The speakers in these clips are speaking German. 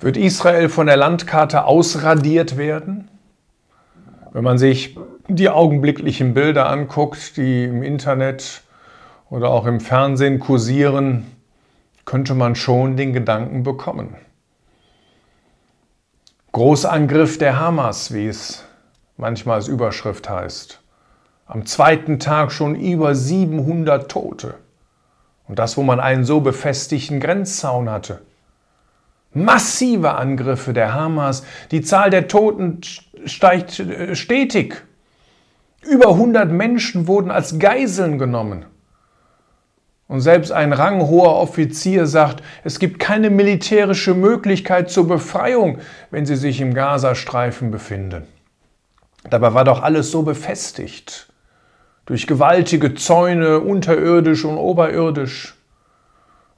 Wird Israel von der Landkarte ausradiert werden? Wenn man sich die augenblicklichen Bilder anguckt, die im Internet oder auch im Fernsehen kursieren, könnte man schon den Gedanken bekommen. Großangriff der Hamas, wie es manchmal als Überschrift heißt. Am zweiten Tag schon über 700 Tote. Und das, wo man einen so befestigten Grenzzaun hatte. Massive Angriffe der Hamas. Die Zahl der Toten steigt äh, stetig. Über 100 Menschen wurden als Geiseln genommen. Und selbst ein ranghoher Offizier sagt, es gibt keine militärische Möglichkeit zur Befreiung, wenn sie sich im Gazastreifen befinden. Dabei war doch alles so befestigt. Durch gewaltige Zäune, unterirdisch und oberirdisch.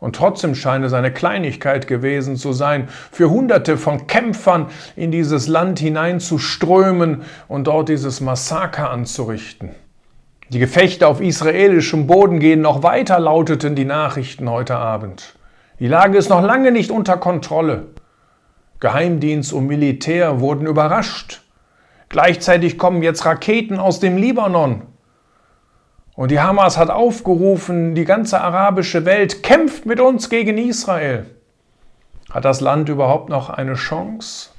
Und trotzdem scheint es eine Kleinigkeit gewesen zu sein, für Hunderte von Kämpfern in dieses Land hineinzuströmen und dort dieses Massaker anzurichten. Die Gefechte auf israelischem Boden gehen noch weiter, lauteten die Nachrichten heute Abend. Die Lage ist noch lange nicht unter Kontrolle. Geheimdienst und Militär wurden überrascht. Gleichzeitig kommen jetzt Raketen aus dem Libanon. Und die Hamas hat aufgerufen, die ganze arabische Welt kämpft mit uns gegen Israel. Hat das Land überhaupt noch eine Chance?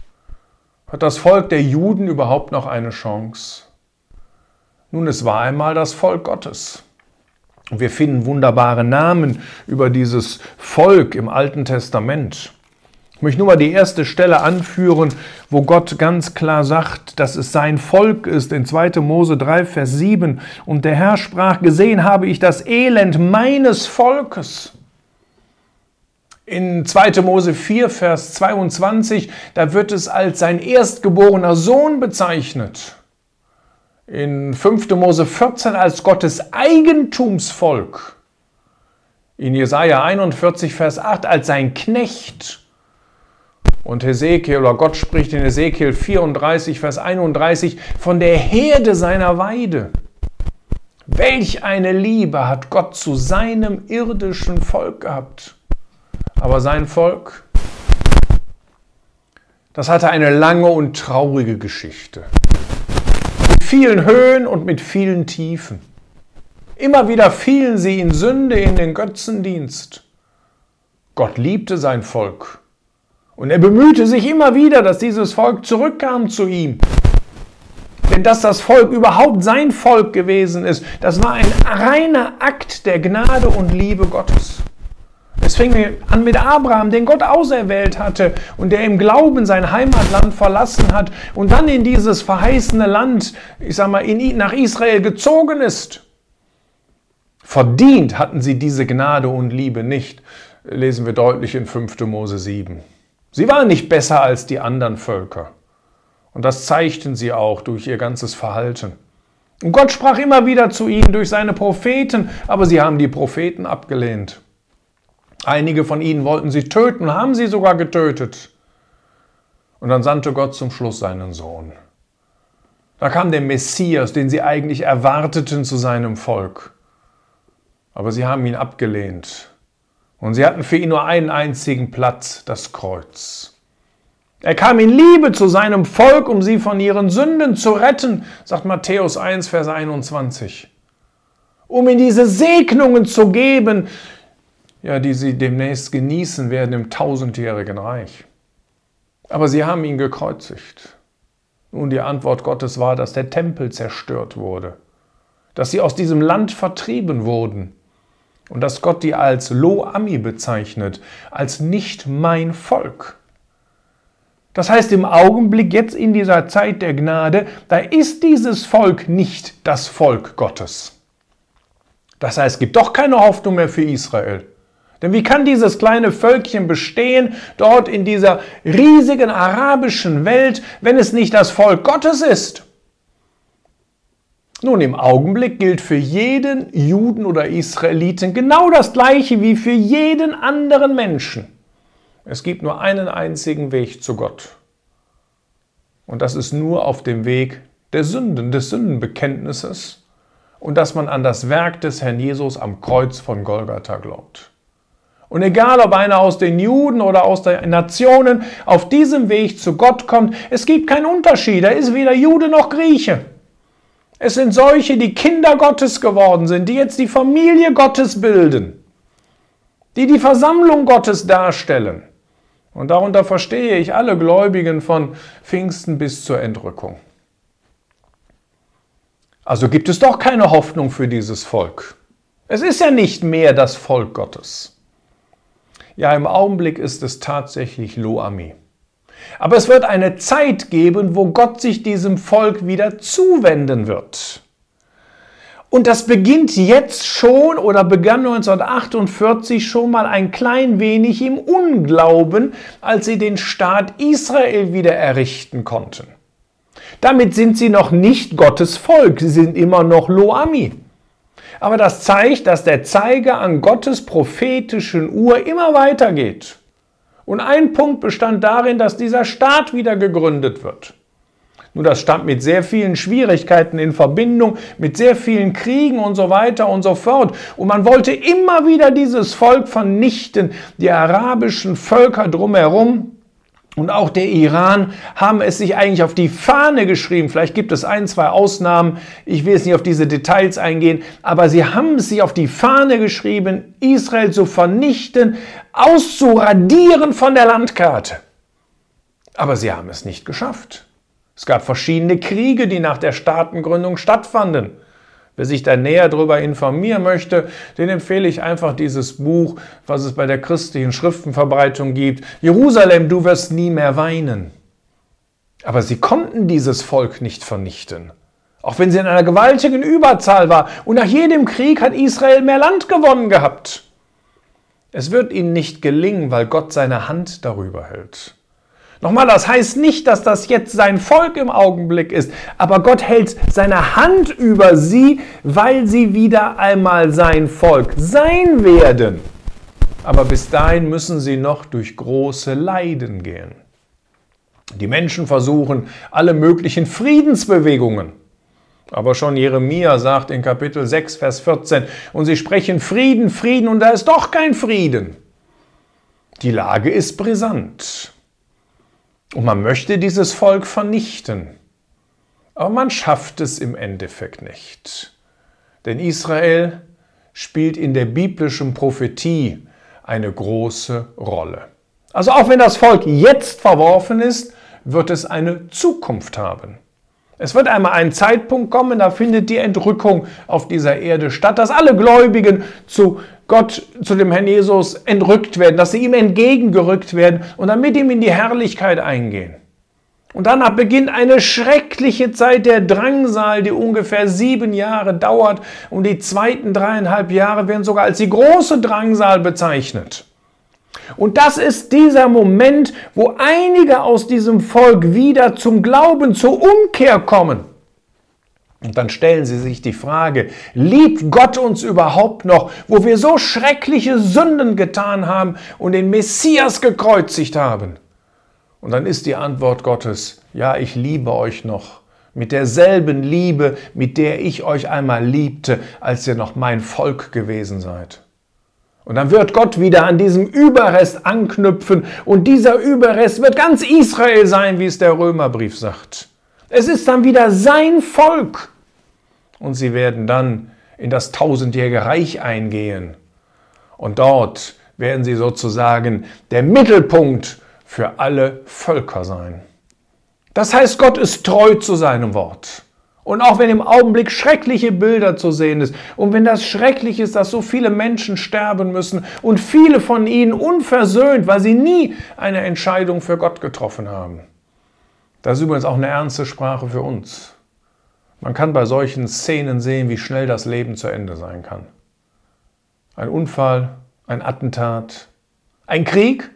Hat das Volk der Juden überhaupt noch eine Chance? Nun, es war einmal das Volk Gottes. Und wir finden wunderbare Namen über dieses Volk im Alten Testament. Ich möchte nur mal die erste Stelle anführen, wo Gott ganz klar sagt, dass es sein Volk ist, in 2. Mose 3, Vers 7. Und der Herr sprach, gesehen habe ich das Elend meines Volkes. In 2. Mose 4, Vers 22, da wird es als sein erstgeborener Sohn bezeichnet. In 5. Mose 14 als Gottes Eigentumsvolk. In Jesaja 41, Vers 8 als sein Knecht und Hesekiel oder Gott spricht in Hesekiel 34, Vers 31 von der Herde seiner Weide. Welch eine Liebe hat Gott zu seinem irdischen Volk gehabt. Aber sein Volk, das hatte eine lange und traurige Geschichte. Mit vielen Höhen und mit vielen Tiefen. Immer wieder fielen sie in Sünde, in den Götzendienst. Gott liebte sein Volk und er bemühte sich immer wieder, dass dieses Volk zurückkam zu ihm. Denn dass das Volk überhaupt sein Volk gewesen ist, das war ein reiner Akt der Gnade und Liebe Gottes. Es fing an mit Abraham, den Gott auserwählt hatte und der im Glauben sein Heimatland verlassen hat und dann in dieses verheißene Land, ich sag mal, in, nach Israel gezogen ist. Verdient hatten sie diese Gnade und Liebe nicht, lesen wir deutlich in 5. Mose 7. Sie waren nicht besser als die anderen Völker. Und das zeigten sie auch durch ihr ganzes Verhalten. Und Gott sprach immer wieder zu ihnen durch seine Propheten, aber sie haben die Propheten abgelehnt. Einige von ihnen wollten sie töten, haben sie sogar getötet. Und dann sandte Gott zum Schluss seinen Sohn. Da kam der Messias, den sie eigentlich erwarteten zu seinem Volk. Aber sie haben ihn abgelehnt. Und sie hatten für ihn nur einen einzigen Platz, das Kreuz. Er kam in Liebe zu seinem Volk, um sie von ihren Sünden zu retten, sagt Matthäus 1, Vers 21. Um ihnen diese Segnungen zu geben, ja, die sie demnächst genießen werden im tausendjährigen Reich. Aber sie haben ihn gekreuzigt. Nun, die Antwort Gottes war, dass der Tempel zerstört wurde, dass sie aus diesem Land vertrieben wurden und dass Gott die als Lo Ami bezeichnet, als nicht mein Volk. Das heißt, im Augenblick, jetzt in dieser Zeit der Gnade, da ist dieses Volk nicht das Volk Gottes. Das heißt, es gibt doch keine Hoffnung mehr für Israel. Denn wie kann dieses kleine Völkchen bestehen dort in dieser riesigen arabischen Welt, wenn es nicht das Volk Gottes ist? Nun, im Augenblick gilt für jeden Juden oder Israeliten genau das Gleiche wie für jeden anderen Menschen. Es gibt nur einen einzigen Weg zu Gott. Und das ist nur auf dem Weg der Sünden, des Sündenbekenntnisses und dass man an das Werk des Herrn Jesus am Kreuz von Golgatha glaubt. Und egal, ob einer aus den Juden oder aus den Nationen auf diesem Weg zu Gott kommt, es gibt keinen Unterschied. Er ist weder Jude noch Grieche. Es sind solche, die Kinder Gottes geworden sind, die jetzt die Familie Gottes bilden, die die Versammlung Gottes darstellen. Und darunter verstehe ich alle Gläubigen von Pfingsten bis zur Entrückung. Also gibt es doch keine Hoffnung für dieses Volk. Es ist ja nicht mehr das Volk Gottes. Ja, im Augenblick ist es tatsächlich Loami. Aber es wird eine Zeit geben, wo Gott sich diesem Volk wieder zuwenden wird. Und das beginnt jetzt schon oder begann 1948 schon mal ein klein wenig im Unglauben, als sie den Staat Israel wieder errichten konnten. Damit sind sie noch nicht Gottes Volk, sie sind immer noch Loami. Aber das zeigt, dass der Zeiger an Gottes prophetischen Uhr immer weitergeht. Und ein Punkt bestand darin, dass dieser Staat wieder gegründet wird. Nur das stand mit sehr vielen Schwierigkeiten in Verbindung, mit sehr vielen Kriegen und so weiter und so fort. Und man wollte immer wieder dieses Volk vernichten, die arabischen Völker drumherum und auch der Iran haben es sich eigentlich auf die Fahne geschrieben. Vielleicht gibt es ein, zwei Ausnahmen. Ich will jetzt nicht auf diese Details eingehen. Aber sie haben es sich auf die Fahne geschrieben, Israel zu vernichten, auszuradieren von der Landkarte. Aber sie haben es nicht geschafft. Es gab verschiedene Kriege, die nach der Staatengründung stattfanden. Wer sich da näher darüber informieren möchte, den empfehle ich einfach dieses Buch, was es bei der christlichen Schriftenverbreitung gibt. Jerusalem, du wirst nie mehr weinen. Aber sie konnten dieses Volk nicht vernichten. Auch wenn sie in einer gewaltigen Überzahl war. Und nach jedem Krieg hat Israel mehr Land gewonnen gehabt. Es wird ihnen nicht gelingen, weil Gott seine Hand darüber hält. Nochmal, das heißt nicht, dass das jetzt sein Volk im Augenblick ist, aber Gott hält seine Hand über sie, weil sie wieder einmal sein Volk sein werden. Aber bis dahin müssen sie noch durch große Leiden gehen. Die Menschen versuchen alle möglichen Friedensbewegungen. Aber schon Jeremia sagt in Kapitel 6, Vers 14, und sie sprechen Frieden, Frieden, und da ist doch kein Frieden. Die Lage ist brisant. Und man möchte dieses Volk vernichten. Aber man schafft es im Endeffekt nicht. Denn Israel spielt in der biblischen Prophetie eine große Rolle. Also auch wenn das Volk jetzt verworfen ist, wird es eine Zukunft haben. Es wird einmal ein Zeitpunkt kommen, da findet die Entrückung auf dieser Erde statt, dass alle Gläubigen zu Gott, zu dem Herrn Jesus entrückt werden, dass sie ihm entgegengerückt werden und dann mit ihm in die Herrlichkeit eingehen. Und danach beginnt eine schreckliche Zeit der Drangsal, die ungefähr sieben Jahre dauert. Und die zweiten dreieinhalb Jahre werden sogar als die große Drangsal bezeichnet. Und das ist dieser Moment, wo einige aus diesem Volk wieder zum Glauben, zur Umkehr kommen. Und dann stellen sie sich die Frage, liebt Gott uns überhaupt noch, wo wir so schreckliche Sünden getan haben und den Messias gekreuzigt haben? Und dann ist die Antwort Gottes, ja, ich liebe euch noch mit derselben Liebe, mit der ich euch einmal liebte, als ihr noch mein Volk gewesen seid. Und dann wird Gott wieder an diesem Überrest anknüpfen und dieser Überrest wird ganz Israel sein, wie es der Römerbrief sagt. Es ist dann wieder sein Volk. Und sie werden dann in das tausendjährige Reich eingehen. Und dort werden sie sozusagen der Mittelpunkt für alle Völker sein. Das heißt, Gott ist treu zu seinem Wort. Und auch wenn im Augenblick schreckliche Bilder zu sehen ist und wenn das schrecklich ist, dass so viele Menschen sterben müssen und viele von ihnen unversöhnt, weil sie nie eine Entscheidung für Gott getroffen haben. Das ist übrigens auch eine ernste Sprache für uns. Man kann bei solchen Szenen sehen, wie schnell das Leben zu Ende sein kann. Ein Unfall, ein Attentat, ein Krieg.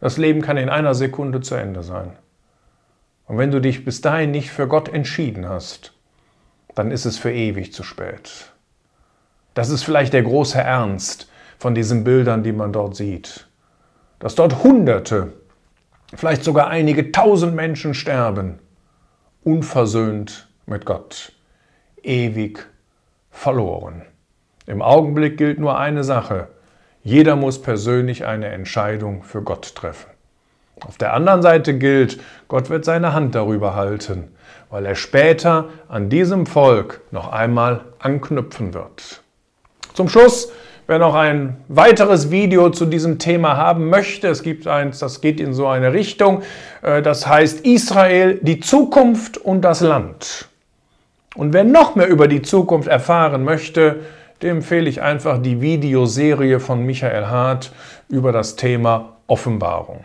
Das Leben kann in einer Sekunde zu Ende sein. Und wenn du dich bis dahin nicht für Gott entschieden hast, dann ist es für ewig zu spät. Das ist vielleicht der große Ernst von diesen Bildern, die man dort sieht. Dass dort Hunderte, vielleicht sogar einige tausend Menschen sterben, unversöhnt mit Gott, ewig verloren. Im Augenblick gilt nur eine Sache. Jeder muss persönlich eine Entscheidung für Gott treffen. Auf der anderen Seite gilt, Gott wird seine Hand darüber halten, weil er später an diesem Volk noch einmal anknüpfen wird. Zum Schluss, wer noch ein weiteres Video zu diesem Thema haben möchte, es gibt eins, das geht in so eine Richtung, äh, das heißt Israel, die Zukunft und das Land. Und wer noch mehr über die Zukunft erfahren möchte, dem empfehle ich einfach die Videoserie von Michael Hart über das Thema Offenbarung.